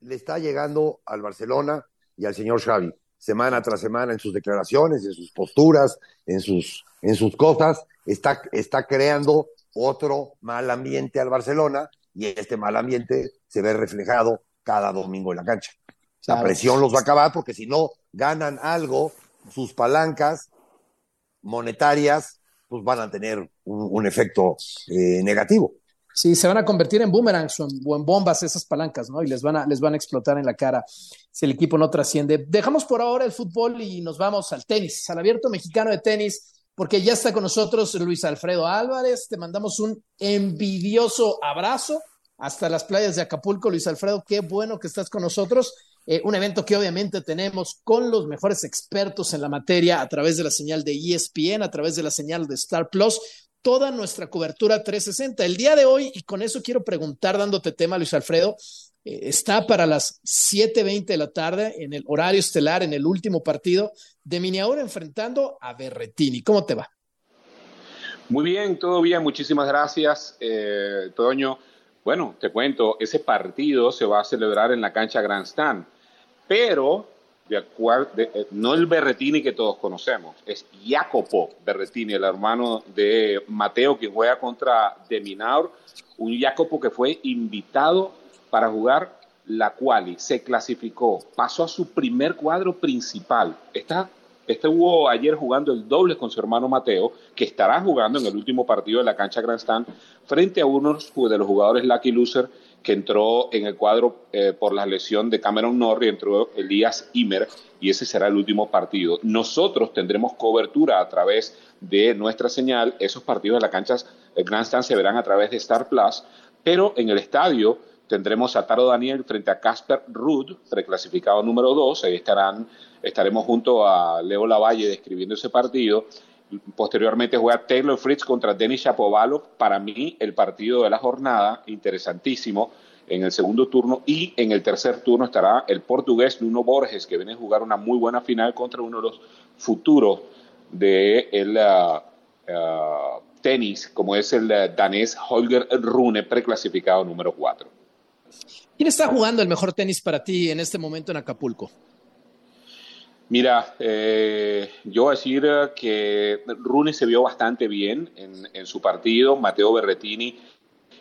[SPEAKER 3] le está llegando al Barcelona y al señor Xavi semana tras semana en sus declaraciones, en sus posturas, en sus, en sus cosas, está, está creando otro mal ambiente al Barcelona y este mal ambiente se ve reflejado cada domingo en la cancha. La presión los va a acabar porque si no ganan algo, sus palancas monetarias pues van a tener un, efecto eh, negativo.
[SPEAKER 2] Sí, se van a convertir en boomerangs o en, bombas esas palancas, ¿no? Y les van, a, les van a explotar en la cara si el equipo no trasciende. Dejamos por ahora el fútbol y nos vamos al tenis, al abierto mexicano de tenis, porque ya está con nosotros Luis Alfredo Álvarez. Te mandamos un envidioso abrazo hasta las playas de Acapulco. Luis Alfredo, qué bueno que estás con nosotros. Eh, un evento que obviamente tenemos con los mejores expertos en la materia a través de la señal de ESPN, a través de la señal de Star Plus toda nuestra cobertura 360. El día de hoy, y con eso quiero preguntar, dándote tema, Luis Alfredo, está para las 7.20 de la tarde en el horario estelar, en el último partido de Miniaura enfrentando a Berretini. ¿Cómo te va?
[SPEAKER 11] Muy bien, todo bien, muchísimas gracias, eh, Toño. Bueno, te cuento, ese partido se va a celebrar en la cancha Grandstand, pero de acuerdo, eh, no el Berretini que todos conocemos, es Jacopo Berretini, el hermano de Mateo que juega contra Deminaur, un Jacopo que fue invitado para jugar la quali, se clasificó, pasó a su primer cuadro principal. Está, estuvo ayer jugando el doble con su hermano Mateo, que estará jugando en el último partido de la cancha Grandstand frente a uno de los jugadores Lucky Loser que entró en el cuadro eh, por la lesión de Cameron Norrie, entró Elías Imer y ese será el último partido. Nosotros tendremos cobertura a través de nuestra señal, esos partidos de la cancha el Grandstand se verán a través de Star Plus, pero en el estadio tendremos a Taro Daniel frente a Casper Rudd, preclasificado número 2, ahí estarán, estaremos junto a Leo Lavalle describiendo ese partido Posteriormente juega Taylor Fritz contra Denis Shapovalov. Para mí, el partido de la jornada, interesantísimo en el segundo turno. Y en el tercer turno estará el portugués Nuno Borges, que viene a jugar una muy buena final contra uno de los futuros de uh, uh, tenis, como es el uh, danés Holger Rune, preclasificado número 4.
[SPEAKER 2] ¿Quién está jugando el mejor tenis para ti en este momento en Acapulco?
[SPEAKER 11] Mira, eh, yo decir que Rune se vio bastante bien en, su partido. Mateo Berretini,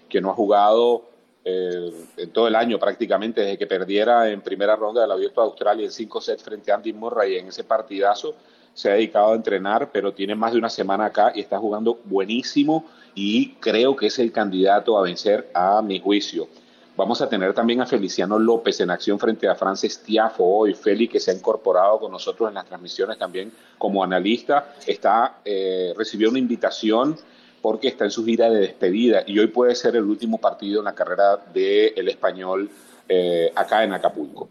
[SPEAKER 11] que no ha jugado eh, en todo el año prácticamente desde que perdiera en primera ronda del Abierto de Australia en cinco sets frente a Andy Murray en ese partidazo, se ha dedicado a entrenar, pero tiene más de una semana acá y está jugando buenísimo y creo que es el candidato a vencer a mi juicio. Vamos a tener también a Feliciano López en acción frente a Francis Tiafo hoy. Feli, que se ha incorporado con nosotros en las transmisiones también como analista, está, eh, recibió una invitación porque está en su gira de despedida y hoy puede ser el último partido en la carrera del español eh, acá en Acapulco.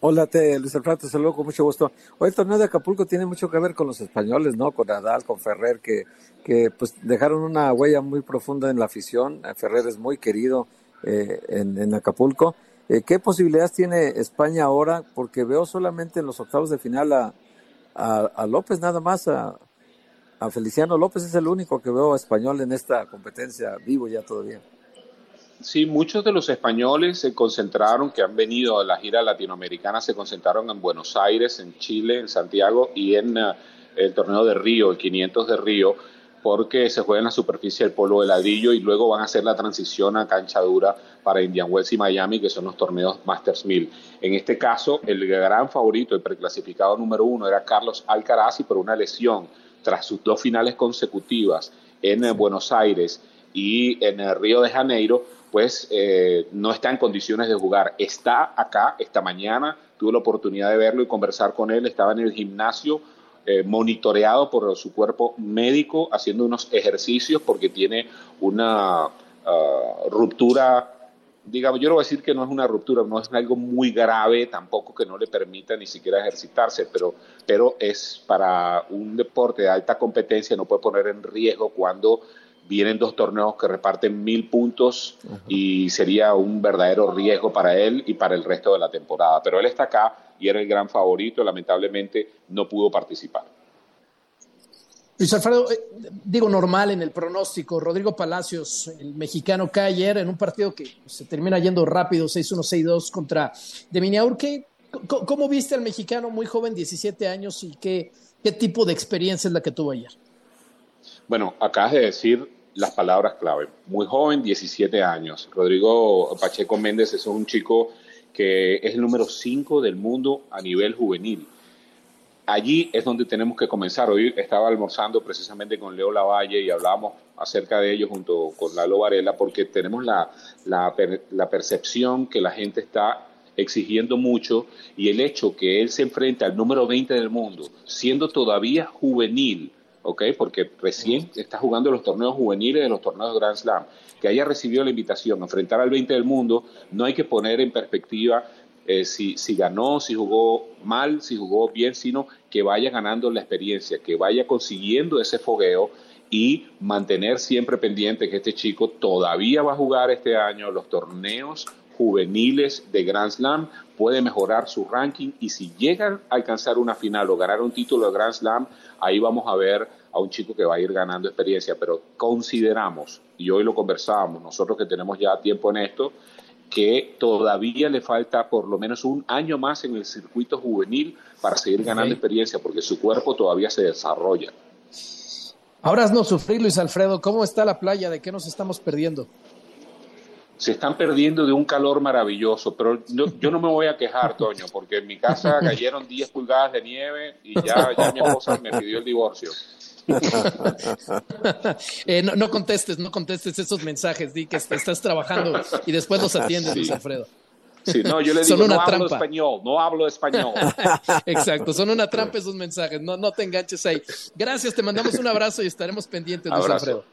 [SPEAKER 4] Hola, te, Luis Alfredo, saludo con mucho gusto. Hoy el torneo de Acapulco tiene mucho que ver con los españoles, ¿no? Con Nadal, con Ferrer, que, que pues dejaron una huella muy profunda en la afición. Ferrer es muy querido eh, en, Acapulco. Eh, ¿Qué posibilidades tiene España ahora? Porque veo solamente en los octavos de final a, a, López, nada más, a, a Feliciano López es el único que veo español en esta competencia vivo ya todavía.
[SPEAKER 11] Sí, muchos de los españoles se concentraron, que han venido a la gira latinoamericana, se concentraron en Buenos Aires, en Chile, en Santiago y en eh, el torneo de Río, el 500 de Río, porque se juega en la superficie del polo de ladrillo y luego van a hacer la transición a cancha dura para Indian Wells y Miami, que son los torneos Masters 1000. En este caso, el gran favorito, el preclasificado número uno, era Carlos Alcaraz y por una lesión tras sus dos finales consecutivas en eh, Buenos Aires y en el Río de Janeiro, pues eh, no está en condiciones de jugar. Está acá esta mañana, tuve la oportunidad de verlo y conversar con él, estaba en el gimnasio eh, monitoreado por su cuerpo médico, haciendo unos ejercicios porque tiene una ah, ruptura, digamos, yo no voy a decir que no es una ruptura, no es algo muy grave, tampoco que no le permita ni siquiera ejercitarse, pero, pero es para un deporte de alta competencia, no puede poner en riesgo cuando vienen dos torneos que reparten mil puntos y sería un verdadero riesgo para él y para el resto de la temporada. Pero él está acá y era el gran favorito, lamentablemente no pudo participar.
[SPEAKER 2] Luis Alfredo, eh, digo normal en el pronóstico, Rodrigo Palacios, el mexicano, cae ayer en un partido que se termina yendo rápido, 6-1, 6-2 contra Deminiaur. ¿Cómo viste al mexicano muy joven, 17 años, y qué, qué tipo de experiencia es la que tuvo ayer?
[SPEAKER 11] Bueno, acabas de decir las palabras clave. Muy joven, 17 años. Rodrigo Pacheco Méndez es un chico que es el número 5 del mundo a nivel juvenil. Allí es donde tenemos que comenzar. Hoy estaba almorzando precisamente con Leo Lavalle y hablábamos acerca de ello junto con Lalo Varela porque tenemos la, la, la percepción que la gente está exigiendo mucho y el hecho que él se enfrenta al número 20 del mundo, siendo todavía juvenil, ¿ok? Porque recién está jugando los torneos juveniles de los torneos de Grand Slam. Que haya recibido la invitación a enfrentar al 20 del mundo, no hay que poner en perspectiva eh, si, si ganó, si jugó mal, si jugó bien, sino que vaya ganando la experiencia, que vaya consiguiendo ese fogueo y mantener siempre pendiente que este chico todavía va a jugar este año los torneos juveniles de Grand Slam, puede mejorar su ranking y si llega a alcanzar una final o ganar un título de Grand Slam, ahí vamos a ver a un chico que va a ir ganando experiencia, pero consideramos, y hoy lo conversábamos, nosotros que tenemos ya tiempo en esto, que todavía le falta por lo menos un año más en el circuito juvenil para seguir ganando experiencia, porque su cuerpo todavía se desarrolla.
[SPEAKER 2] Ahora no sufrir, Luis Alfredo, ¿cómo está la playa? ¿De qué nos estamos perdiendo?
[SPEAKER 11] Se están perdiendo de un calor maravilloso, pero yo no me voy a quejar, Toño, porque en mi casa cayeron 10 pulgadas de nieve y ya, ya mi esposa me pidió el divorcio.
[SPEAKER 2] Eh, no, contestes, no contestes esos mensajes, di que estás trabajando y después los atiendes, Luis Alfredo.
[SPEAKER 11] Sí, no, yo le digo, no hablo español, no hablo español.
[SPEAKER 2] Exacto, son una trampa esos mensajes, no, no te enganches ahí. Gracias, te mandamos un abrazo y estaremos pendientes, Luis Alfredo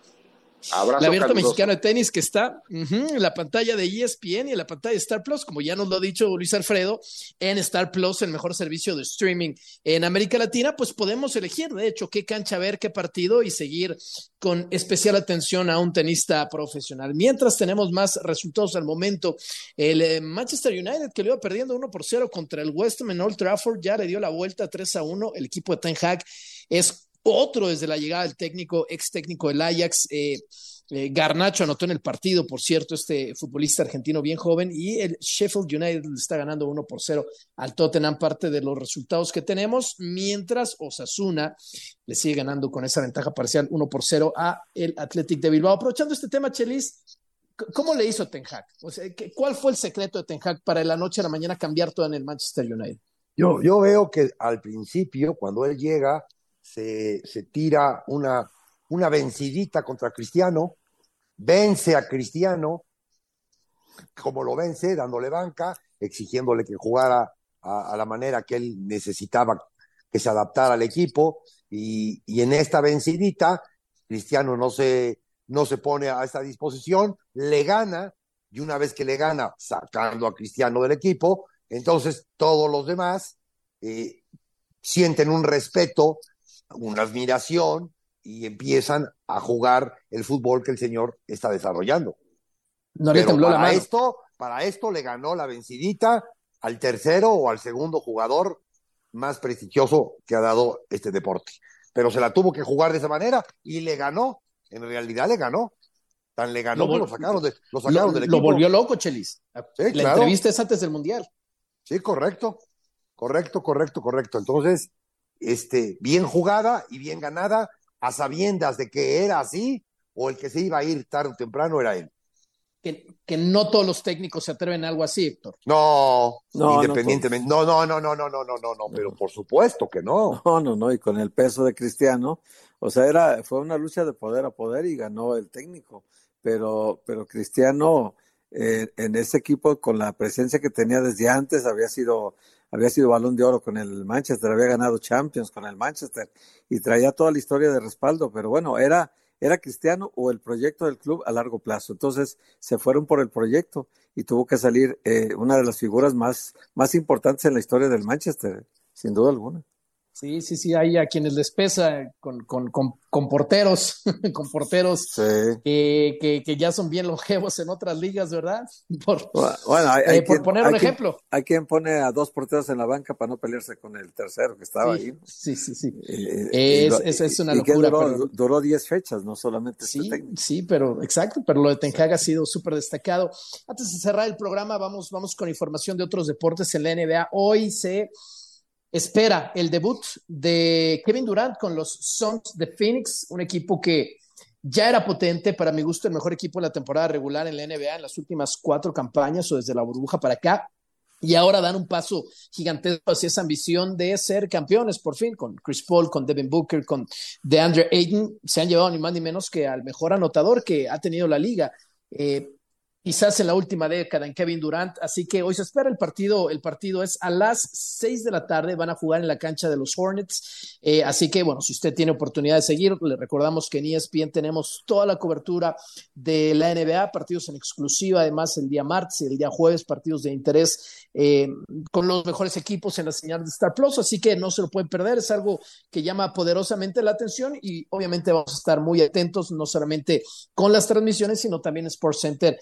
[SPEAKER 2] el abierto mexicano de tenis que está en la pantalla de ESPN y en la pantalla de Star Plus, como ya nos lo ha dicho Luis Alfredo, en Star Plus, el mejor servicio de streaming en América Latina, pues podemos elegir, de hecho, qué cancha ver, qué partido y seguir con especial atención a un tenista profesional. Mientras tenemos más resultados al momento, el eh, Manchester United que lo iba perdiendo 1 por 0 contra el West Ham en Old Trafford ya le dio la vuelta 3 a 1. El equipo de Ten Hag es otro desde la llegada del técnico, ex técnico del Ajax. Eh, eh, Garnacho anotó en el partido, por cierto, este futbolista argentino bien joven, y el Sheffield United está ganando 1 por 0 al Tottenham, parte de los resultados que tenemos, mientras Osasuna le sigue ganando con esa ventaja parcial 1 por 0 a el Athletic de Bilbao. Aprovechando este tema, Chelis, ¿cómo le hizo Ten Hag? O sea, ¿Cuál fue el secreto de Ten Hag para la noche a la mañana cambiar todo en el Manchester United?
[SPEAKER 3] Yo, yo veo que al principio, cuando él llega, se, tira una, una vencidita contra Cristiano, vence a Cristiano como lo vence, dándole banca, exigiéndole que jugara a, a la manera que él necesitaba que se adaptara al equipo. Y, y en esta vencidita, Cristiano no se, no se pone a esa disposición, le gana, y una vez que le gana, sacando a Cristiano del equipo, entonces todos los demás eh, sienten un respeto, una admiración y empiezan a jugar el fútbol que el señor está desarrollando.
[SPEAKER 2] No le
[SPEAKER 3] Pero
[SPEAKER 2] tembló la
[SPEAKER 3] para
[SPEAKER 2] mano.
[SPEAKER 3] esto, para esto le ganó la vencidita al tercero o al segundo jugador más prestigioso que ha dado este deporte. Pero se la tuvo que jugar de esa manera y le ganó. En realidad le ganó. Tan le ganó
[SPEAKER 2] Lo
[SPEAKER 3] que lo sacaron, de- lo sacaron
[SPEAKER 2] Lo,
[SPEAKER 3] del
[SPEAKER 2] lo
[SPEAKER 3] equipo.
[SPEAKER 2] volvió loco, Chelis.
[SPEAKER 3] Sí,
[SPEAKER 2] La
[SPEAKER 3] claro.
[SPEAKER 2] entrevista es antes del Mundial.
[SPEAKER 3] Sí, correcto. Correcto, correcto, correcto. Entonces, este, bien jugada y bien ganada, a sabiendas de que era así, o el que se iba a ir tarde o temprano era él.
[SPEAKER 2] Que, que no todos los técnicos se atreven a algo así, Héctor.
[SPEAKER 3] No,
[SPEAKER 4] No,
[SPEAKER 3] independientemente. No, no, no, no, no, no, no, no, no, pero por supuesto que no.
[SPEAKER 4] No, no, no, y con el peso de Cristiano, o sea, era, fue una lucha de poder a poder y ganó el técnico, pero, pero Cristiano eh, en ese equipo con la presencia que tenía desde antes había sido, había sido balón de oro con el Manchester, había ganado Champions con el Manchester y traía toda la historia de respaldo, pero bueno, era, era Cristiano o el proyecto del club a largo plazo, entonces se fueron por el proyecto y tuvo que salir eh, una de las figuras más, más importantes en la historia del Manchester, sin duda alguna.
[SPEAKER 2] Sí, sí, sí, hay a quienes les pesa con, con, con, con porteros, con porteros
[SPEAKER 4] Sí.
[SPEAKER 2] que, que, que ya son bien longevos en otras ligas, ¿verdad? Por,
[SPEAKER 4] Bueno, hay,
[SPEAKER 2] eh,
[SPEAKER 4] hay
[SPEAKER 2] por poner
[SPEAKER 4] hay
[SPEAKER 2] un
[SPEAKER 4] quien-
[SPEAKER 2] ejemplo.
[SPEAKER 4] hay quien pone a dos porteros en la banca para no pelearse con el tercero que estaba
[SPEAKER 2] Sí,
[SPEAKER 4] ahí.
[SPEAKER 2] sí, sí, sí.
[SPEAKER 4] Eh,
[SPEAKER 2] Es- es- es una
[SPEAKER 4] y
[SPEAKER 2] locura,
[SPEAKER 4] Duró,
[SPEAKER 2] pero-
[SPEAKER 4] duró 10 fechas, no solamente este
[SPEAKER 2] Sí, sí, pero exacto, pero lo de Ten Hag ha sido súper destacado. Antes de cerrar el programa, vamos, vamos con información de otros deportes en la NBA. Hoy se espera el debut de Kevin Durant con los Suns de Phoenix, un equipo que ya era potente, para mi gusto, el mejor equipo de la temporada regular en la NBA en las últimas cuatro campañas o desde la burbuja para acá. Y ahora dan un paso gigantesco hacia esa ambición de ser campeones, por fin, con Chris Paul, con Devin Booker, con DeAndre Ayton. Se han llevado ni más ni menos que al mejor anotador que ha tenido la liga. Eh, quizás en la última década en Kevin Durant, así que hoy se espera el partido, el partido es a las seis de la tarde, van a jugar en la cancha de los Hornets, eh, así que bueno, si usted tiene oportunidad de seguir, le recordamos que en ESPN tenemos toda la cobertura de la NBA, partidos en exclusiva, además el día martes y el día jueves, partidos de interés eh, con los mejores equipos en la señal de Star Plus, así que no se lo pueden perder, es algo que llama poderosamente la atención y obviamente vamos a estar muy atentos, no solamente con las transmisiones, sino también Sports Center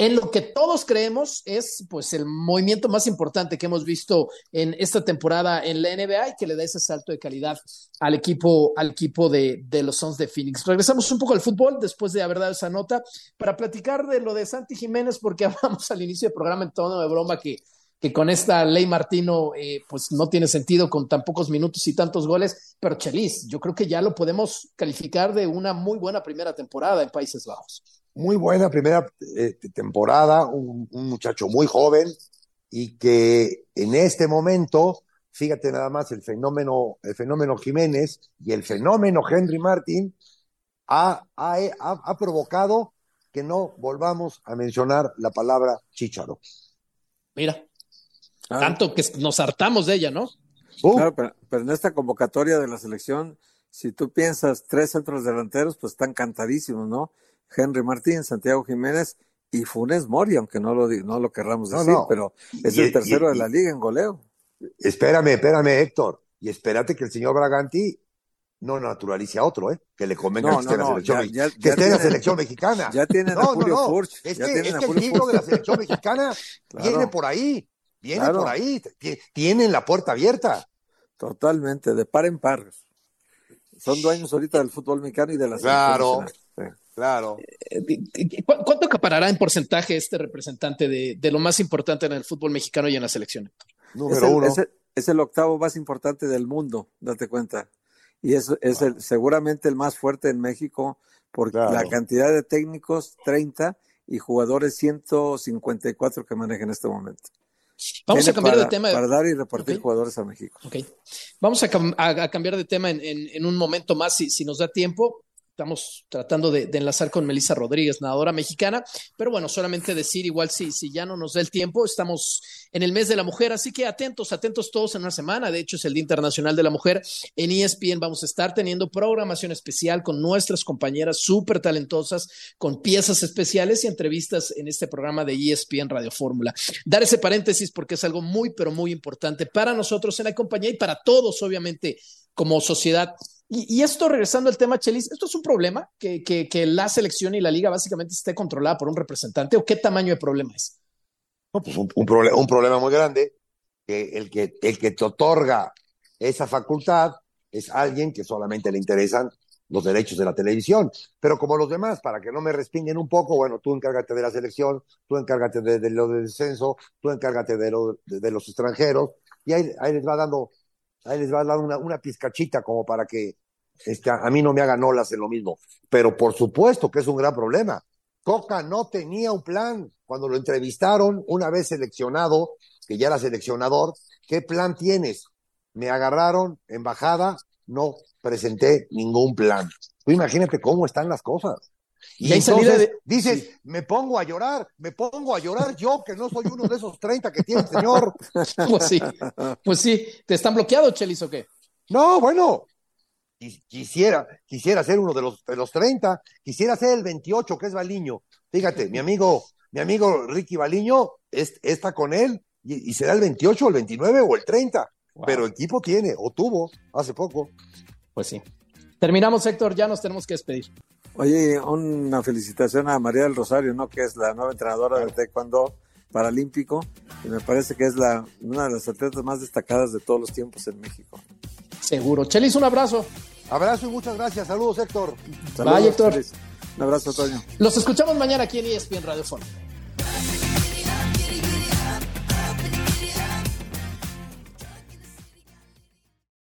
[SPEAKER 2] en lo que todos creemos es pues el movimiento más importante que hemos visto en esta temporada en la NBA y que le da ese salto de calidad al equipo, al equipo de, de los Suns de Phoenix. Regresamos un poco al fútbol después de haber dado esa nota para platicar de lo de Santi Jiménez porque hablamos al inicio del programa en tono de broma que que con esta ley Martino eh, pues no tiene sentido con tan pocos minutos y tantos goles, pero Chelis, yo creo que ya lo podemos calificar de una muy buena primera temporada en Países Bajos.
[SPEAKER 3] Muy buena primera eh, temporada, un, un muchacho muy joven y que en este momento, fíjate nada más, el fenómeno, el fenómeno Jiménez y el fenómeno Henry Martin ha, ha, ha, ha provocado que no volvamos a mencionar la palabra chicharo.
[SPEAKER 2] Mira, tanto que nos hartamos de ella, ¿no?
[SPEAKER 3] Uh,
[SPEAKER 4] Claro, pero, pero en esta convocatoria de la selección, si tú piensas tres centros delanteros, pues están cantadísimos, ¿no? Henry Martín, Santiago Jiménez y Funes Mori, aunque no lo, no lo querramos decir,
[SPEAKER 3] no.
[SPEAKER 4] pero es
[SPEAKER 3] Y-
[SPEAKER 4] el tercero
[SPEAKER 3] y-
[SPEAKER 4] de la liga en goleo.
[SPEAKER 3] Espérame, espérame, Héctor. Y espérate que el señor Braganti no naturalice a otro, ¿eh? Que le convenga
[SPEAKER 4] No,
[SPEAKER 3] que esté en la selección,
[SPEAKER 4] ya-
[SPEAKER 3] que
[SPEAKER 4] ya
[SPEAKER 3] esté en la selección mexicana.
[SPEAKER 4] Ya tienen a Julio
[SPEAKER 3] no.
[SPEAKER 4] Furch.
[SPEAKER 3] Es que, es que el libro de la selección mexicana
[SPEAKER 4] Claro.
[SPEAKER 3] viene por ahí, viene
[SPEAKER 4] Claro.
[SPEAKER 3] por ahí. Ti- Tienen la puerta abierta.
[SPEAKER 4] Totalmente, de par en par. Son dueños ahorita del fútbol mexicano y de la selección
[SPEAKER 3] Claro.
[SPEAKER 4] nacional. Sí.
[SPEAKER 3] Claro.
[SPEAKER 2] Eh, ¿Cu- ¿Cuánto acaparará en porcentaje este representante de, de lo más importante en el fútbol mexicano y en la selección? Héctor?
[SPEAKER 4] Es
[SPEAKER 3] Número
[SPEAKER 4] el,
[SPEAKER 3] uno.
[SPEAKER 4] es el- es el octavo más importante del mundo, date cuenta. Y es, es el, seguramente el más fuerte en México por
[SPEAKER 3] Claro.
[SPEAKER 4] la cantidad de técnicos, 30, y jugadores 154 que maneja en este momento.
[SPEAKER 2] Vamos
[SPEAKER 4] Tiene
[SPEAKER 2] a cambiar
[SPEAKER 4] para,
[SPEAKER 2] de tema.
[SPEAKER 4] Para dar y repartir jugadores a México.
[SPEAKER 2] Ok. Vamos a, cam- a- a cambiar de tema en, en- en un momento más, si, si nos da tiempo. Estamos tratando de, enlazar con Melissa Rodríguez, nadadora mexicana, pero bueno, solamente decir igual si, si ya no nos da el tiempo, estamos en el mes de la mujer, así que atentos, atentos todos en una semana, de hecho es el Día Internacional de la Mujer, en ESPN vamos a estar teniendo programación especial con nuestras compañeras súper talentosas, con piezas especiales y entrevistas en este programa de ESPN Radio Fórmula. Dar ese paréntesis porque es algo muy, pero muy importante para nosotros en la compañía y para todos, obviamente, como sociedad. Y, esto, regresando al tema, Chelis, ¿esto es un problema? Que, que, la selección y la liga básicamente esté controlada por un representante o qué tamaño de problema es?
[SPEAKER 3] No, pues un, un, problema muy grande, que el, que el que te otorga esa facultad es alguien que solamente le interesan los derechos de la televisión. Pero como los demás, para que no me respinguen un poco, bueno, tú encárgate de la selección, tú encárgate de, lo del descenso, tú encárgate de, lo, de, los extranjeros, y ahí les va dando ahí les va a dar una, una pizcachita como para que este, a mí no me hagan olas en lo mismo. Pero por supuesto que es un gran problema. Coca no tenía un plan. Cuando lo entrevistaron, una vez seleccionado, que ya era seleccionador, ¿qué plan tienes? Me agarraron, embajada, no presenté ningún plan. Tú imagínate cómo están las cosas. Y, entonces dices, me pongo a llorar, me pongo a llorar yo, que no soy uno de esos 30 que tiene el señor.
[SPEAKER 2] Pues sí, pues sí. ¿Te están bloqueados, Chelis, o qué?
[SPEAKER 3] No, bueno, quisiera, quisiera ser uno de los, de los 30, quisiera ser el 28, que es Baliño. Fíjate, mi amigo, mi amigo Ricky Baliño está con él y, será el 28, el 29 o el 30. Pero el equipo tiene, o tuvo, hace poco.
[SPEAKER 2] Pues sí. Terminamos, Héctor, ya nos tenemos que despedir.
[SPEAKER 4] Oye, una felicitación a María del Rosario, ¿no? Que es la nueva entrenadora del taekwondo paralímpico y me parece que es la, una de las atletas más destacadas de todos los tiempos en México.
[SPEAKER 2] Seguro. Chelis, un abrazo.
[SPEAKER 3] Abrazo y muchas gracias. Saludos, Héctor.
[SPEAKER 2] Saludos, Bye, Héctor.
[SPEAKER 4] Un abrazo, Toño.
[SPEAKER 2] Los escuchamos mañana aquí en ESPN Radio Fórmula.